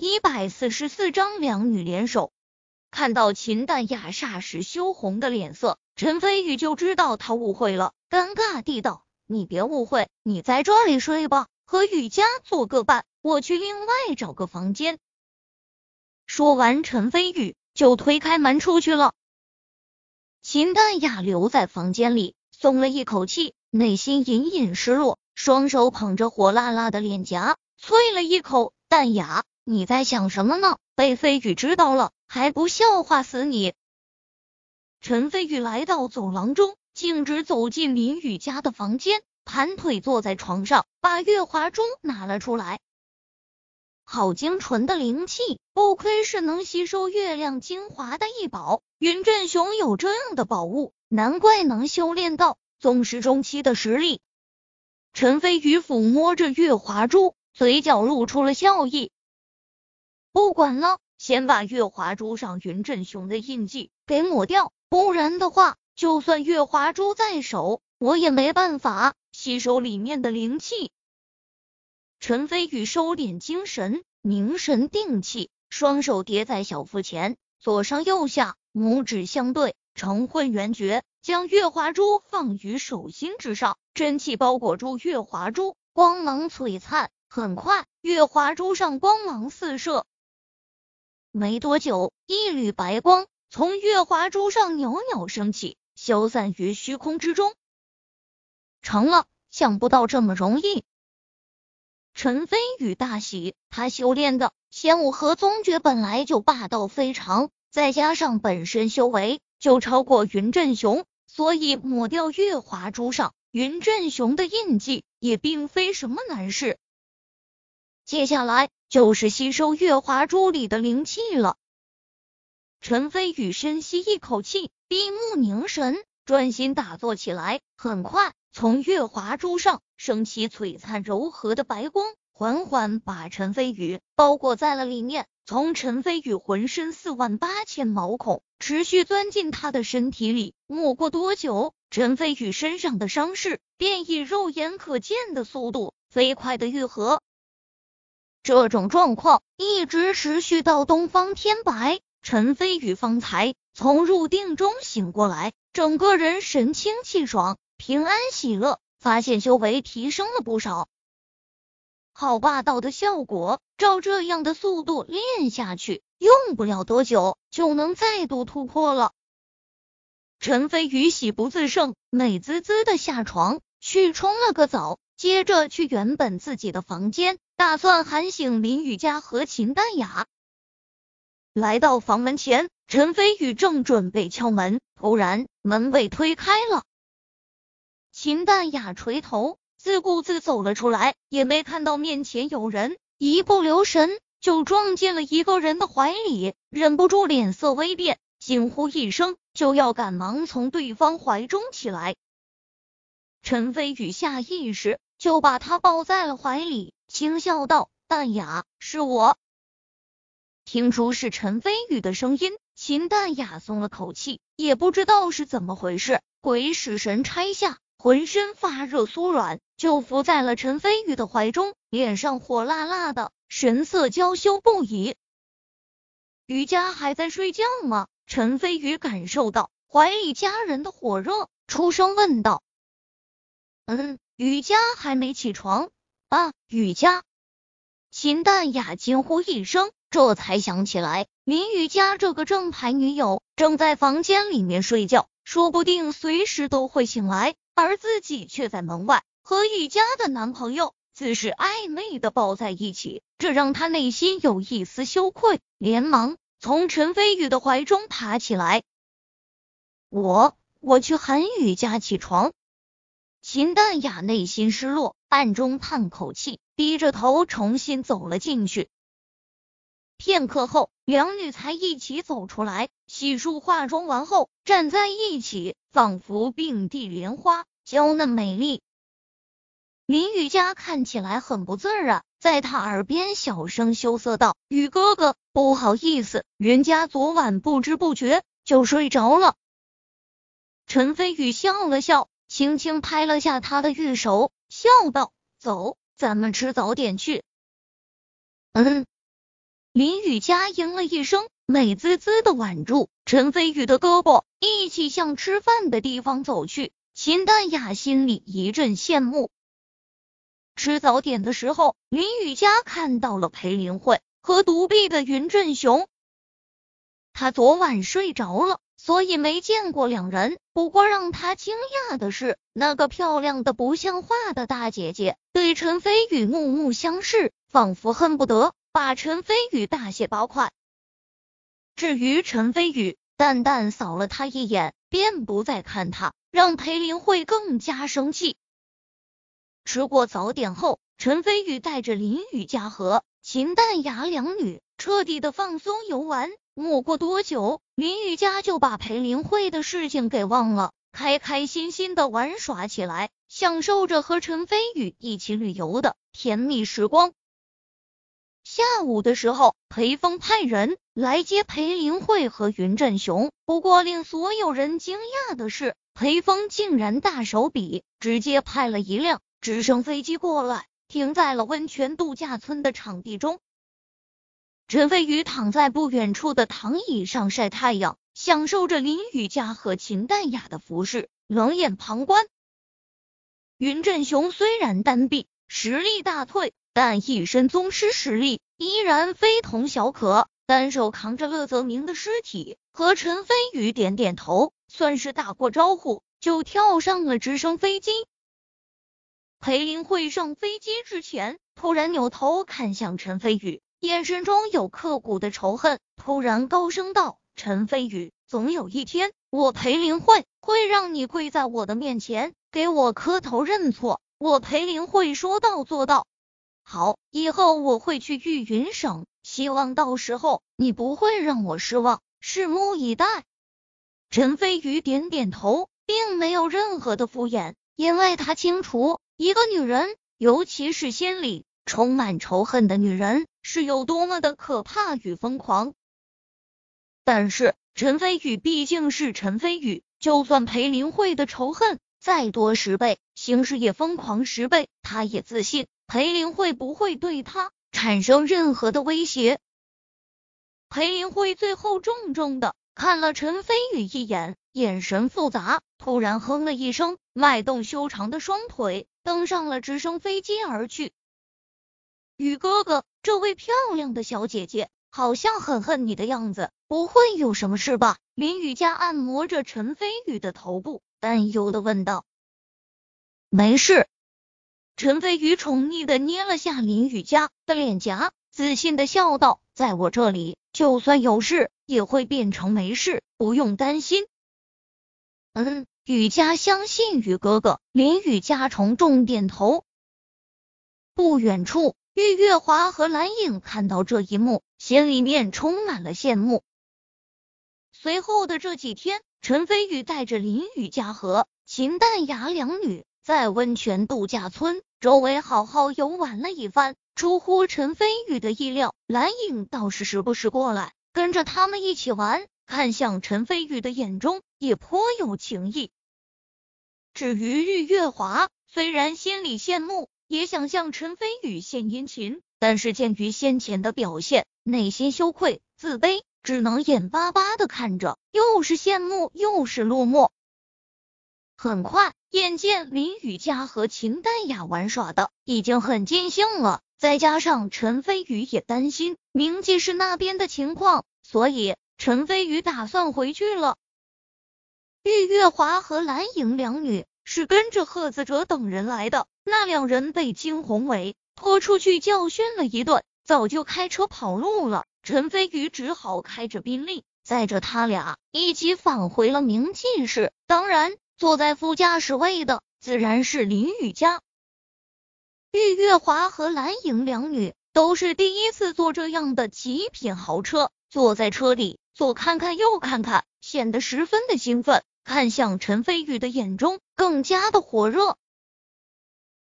一百四十四章两女联手。看到秦淡雅霎时羞红的脸色，陈飞宇就知道他误会了，尴尬地道：“你别误会，你在这里睡吧，和雨佳做个伴，我去另外找个房间。”说完，陈飞宇就推开门出去了。秦淡雅留在房间里，松了一口气，内心隐隐失落，双手捧着火辣辣的脸颊，啐了一口。淡雅，你在想什么呢？被飞宇知道了，还不笑话死你！陈飞宇来到走廊中，径直走进林雨家的房间，盘腿坐在床上，把月华珠拿了出来。好精纯的灵气，不愧是能吸收月亮精华的异宝。云振雄有这样的宝物，难怪能修炼到宗师中期的实力。陈飞宇抚摸着月华珠。嘴角露出了笑意。不管了，先把月华珠上云振雄的印记给抹掉，不然的话，就算月华珠在手，我也没办法吸收里面的灵气。陈飞宇收敛精神，凝神定气，双手叠在小腹前，左上右下，拇指相对，成混元诀，将月华珠放于手心之上，真气包裹住月华珠，光芒璀璨。很快，月华珠上光芒四射。没多久，一缕白光从月华珠上袅袅升起，消散于虚空之中。成了，想不到这么容易。陈飞宇大喜，他修炼的仙武和宗诀本来就霸道非常，再加上本身修为就超过云振雄，所以抹掉月华珠上云振雄的印记也并非什么难事。接下来就是吸收月华珠里的灵气了。陈飞宇深吸一口气，闭目凝神，专心打坐起来。很快，从月华珠上升起璀璨柔和的白光，缓缓把陈飞宇包裹在了里面。从陈飞宇浑身四万八千毛孔持续钻进他的身体里，没过多久，陈飞宇身上的伤势便以肉眼可见的速度飞快的愈合。这种状况一直持续到东方天白，陈飞宇方才从入定中醒过来，整个人神清气爽，平安喜乐，发现修为提升了不少。好霸道的效果，照这样的速度练下去，用不了多久就能再度突破了。陈飞宇喜不自胜，美滋滋的下床去冲了个澡。接着去原本自己的房间，打算喊醒林雨佳和秦淡雅。来到房门前，陈飞宇正准备敲门，突然门被推开了。秦淡雅垂头，自顾自走了出来，也没看到面前有人，一不留神就撞进了一个人的怀里，忍不住脸色微变，惊呼一声，就要赶忙从对方怀中起来。陈飞宇下意识。就把他抱在了怀里，轻笑道：“淡雅，是我。”听出是陈飞宇的声音，秦淡雅松了口气，也不知道是怎么回事，鬼使神差下，浑身发热酥软，就伏在了陈飞宇的怀中，脸上火辣辣的，神色娇羞不已。瑜伽还在睡觉吗？陈飞宇感受到怀里家人的火热，出声问道：“嗯。”雨佳还没起床啊！雨佳，秦淡雅惊呼一声，这才想起来林雨佳这个正牌女友正在房间里面睡觉，说不定随时都会醒来，而自己却在门外和雨佳的男朋友自是暧昧的抱在一起，这让她内心有一丝羞愧，连忙从陈飞宇的怀中爬起来。我我去喊雨佳起床。秦淡雅内心失落，暗中叹口气，低着头重新走了进去。片刻后，两女才一起走出来，洗漱化妆完后，站在一起，仿佛并蒂莲花，娇嫩美丽。林雨佳看起来很不自然，在他耳边小声羞涩道：“雨哥哥，不好意思，云家昨晚不知不觉就睡着了。”陈飞宇笑了笑。轻轻拍了下他的玉手，笑道：“走，咱们吃早点去。”嗯。林雨佳应了一声，美滋滋的挽住陈飞宇的胳膊，一起向吃饭的地方走去。秦淡雅心里一阵羡慕。吃早点的时候，林雨佳看到了裴林慧和独臂的云振雄。他昨晚睡着了，所以没见过两人。不过让他惊讶的是，那个漂亮的不像话的大姐姐对陈飞宇目目相视，仿佛恨不得把陈飞宇大卸八块。至于陈飞宇，淡淡扫了他一眼，便不再看他，让裴林慧更加生气。吃过早点后，陈飞宇带着林雨佳和秦淡雅两女彻底的放松游玩。没过多久，林雨佳就把裴林慧的事情给忘了，开开心心的玩耍起来，享受着和陈飞宇一起旅游的甜蜜时光。下午的时候，裴峰派人来接裴林慧和云振雄，不过令所有人惊讶的是，裴峰竟然大手笔，直接派了一辆直升飞机过来，停在了温泉度假村的场地中。陈飞宇躺在不远处的躺椅上晒太阳，享受着林雨佳和秦淡雅的服饰，冷眼旁观。云振雄虽然单臂实力大退，但一身宗师实力依然非同小可，单手扛着乐泽明的尸体，和陈飞宇点点头，算是打过招呼，就跳上了直升飞机。裴林慧上飞机之前，突然扭头看向陈飞宇。眼神中有刻骨的仇恨，突然高声道：“陈飞宇，总有一天，我裴林慧会让你跪在我的面前，给我磕头认错。我裴林慧说到做到。好，以后我会去玉云省，希望到时候你不会让我失望，拭目以待。”陈飞宇点点头，并没有任何的敷衍，因为他清楚，一个女人，尤其是心里充满仇恨的女人。是有多么的可怕与疯狂，但是陈飞宇毕竟是陈飞宇，就算裴林慧的仇恨再多十倍，行事也疯狂十倍，他也自信裴林慧不会对他产生任何的威胁。裴林慧最后重重的看了陈飞宇一眼，眼神复杂，突然哼了一声，迈动修长的双腿，登上了直升飞机而去。宇哥哥，这位漂亮的小姐姐好像很恨你的样子，不会有什么事吧？林雨佳按摩着陈飞宇的头部，担忧的问道。没事。陈飞宇宠溺的捏了下林雨佳的脸颊，自信的笑道：“在我这里，就算有事，也会变成没事，不用担心。”嗯，雨佳相信宇哥哥。林雨佳重重点头。不远处。玉月华和蓝影看到这一幕，心里面充满了羡慕。随后的这几天，陈飞宇带着林雨佳和秦淡雅两女在温泉度假村周围好好游玩了一番。出乎陈飞宇的意料，蓝影倒是时不时过来跟着他们一起玩，看向陈飞宇的眼中也颇有情意。至于玉月华，虽然心里羡慕。也想向陈飞宇献殷勤，但是鉴于先前的表现，内心羞愧自卑，只能眼巴巴的看着，又是羡慕又是落寞。很快，眼见林雨佳和秦淡雅玩耍的已经很尽兴了，再加上陈飞宇也担心明记是那边的情况，所以陈飞宇打算回去了。玉月华和蓝影两女是跟着贺子哲等人来的。那两人被金宏伟拖出去教训了一顿，早就开车跑路了。陈飞宇只好开着宾利载着他俩一起返回了明记市。当然，坐在副驾驶位的自然是林雨佳。玉月华和蓝影两女都是第一次坐这样的极品豪车，坐在车里左看看右看看，显得十分的兴奋，看向陈飞宇的眼中更加的火热。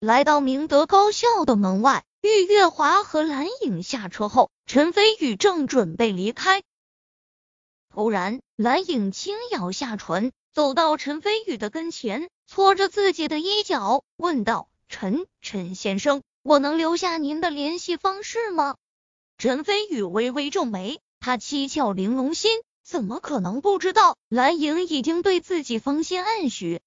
来到明德高校的门外，玉月华和蓝影下车后，陈飞宇正准备离开，突然蓝影轻咬下唇，走到陈飞宇的跟前，搓着自己的衣角，问道：“陈陈先生，我能留下您的联系方式吗？”陈飞宇微微皱眉，他七窍玲珑心，怎么可能不知道蓝影已经对自己芳心暗许？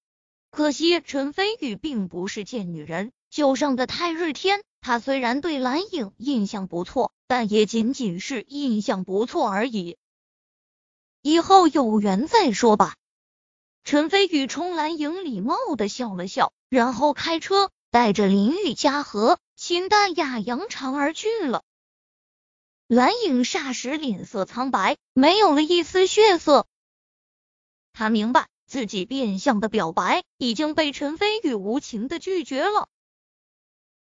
可惜陈飞宇并不是贱女人，就上的太日天。他虽然对蓝影印象不错，但也仅仅是印象不错而已。以后有缘再说吧。陈飞宇冲蓝影礼貌的笑了笑，然后开车带着林雨嘉和秦淡雅扬长而去了。蓝影霎时脸色苍白，没有了一丝血色。他明白自己变相的表白已经被陈飞宇无情的拒绝了。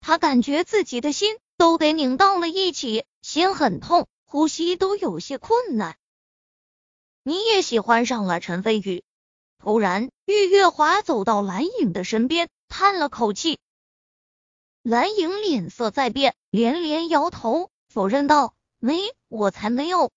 他感觉自己的心都给拧到了一起，心很痛，呼吸都有些困难。你也喜欢上了陈飞宇？突然，玉月华走到蓝影的身边，叹了口气。蓝影脸色在变，连连摇头，否认道。没，我才没有，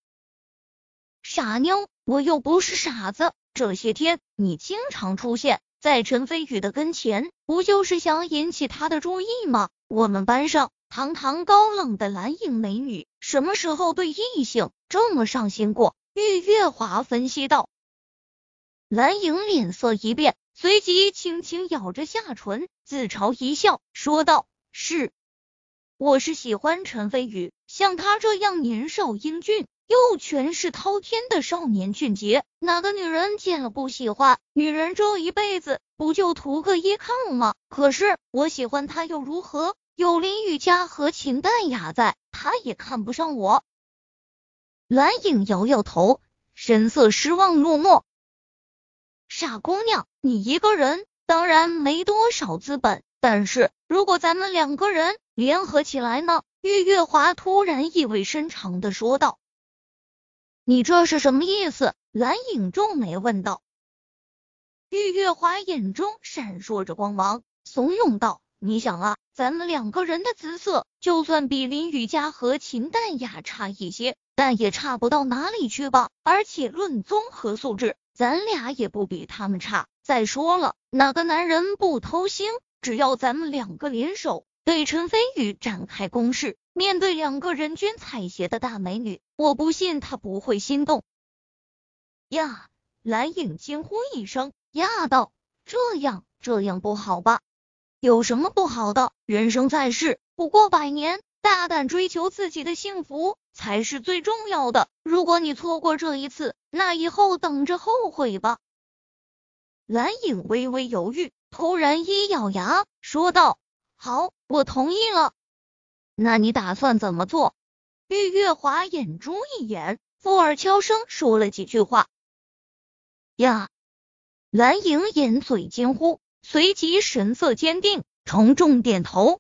傻妞，我又不是傻子。这些天你经常出现在陈飞宇的跟前，不就是想引起他的注意吗？我们班上堂堂高冷的蓝影美女，什么时候对异性这么上心过？玉月华分析道。蓝影脸色一变，随即轻轻咬着下唇，自嘲一笑，说道：“是。”我是喜欢陈飞宇，像他这样年少英俊又权势滔天的少年俊杰，哪个女人见了不喜欢？女人这一辈子不就图个依靠吗？可是我喜欢他又如何？有林雨佳和秦淡雅在，他也看不上我。蓝影摇摇头，神色失望落寞。傻姑娘，你一个人当然没多少资本，但是如果咱们两个人……联合起来呢？玉月华突然意味深长的说道：“你这是什么意思？”蓝影皱眉问道。玉月华眼中闪烁着光芒，怂恿道：“你想啊，咱们两个人的姿色，就算比林雨佳和秦淡雅差一些，但也差不到哪里去吧？而且论综合素质，咱俩也不比他们差。再说了，哪个男人不偷腥？只要咱们两个联手。”对陈飞宇展开攻势，面对两个人均采撷的大美女，我不信他不会心动。呀！蓝影惊呼一声，呀道：“这样这样不好吧？有什么不好的？人生在世不过百年，大胆追求自己的幸福才是最重要的。如果你错过这一次，那以后等着后悔吧。”蓝影微微犹豫，突然一咬牙说道。好，我同意了。那你打算怎么做？玉月华眼珠一眼，附耳悄声说了几句话。呀！蓝莹掩嘴惊呼，随即神色坚定，重重点头。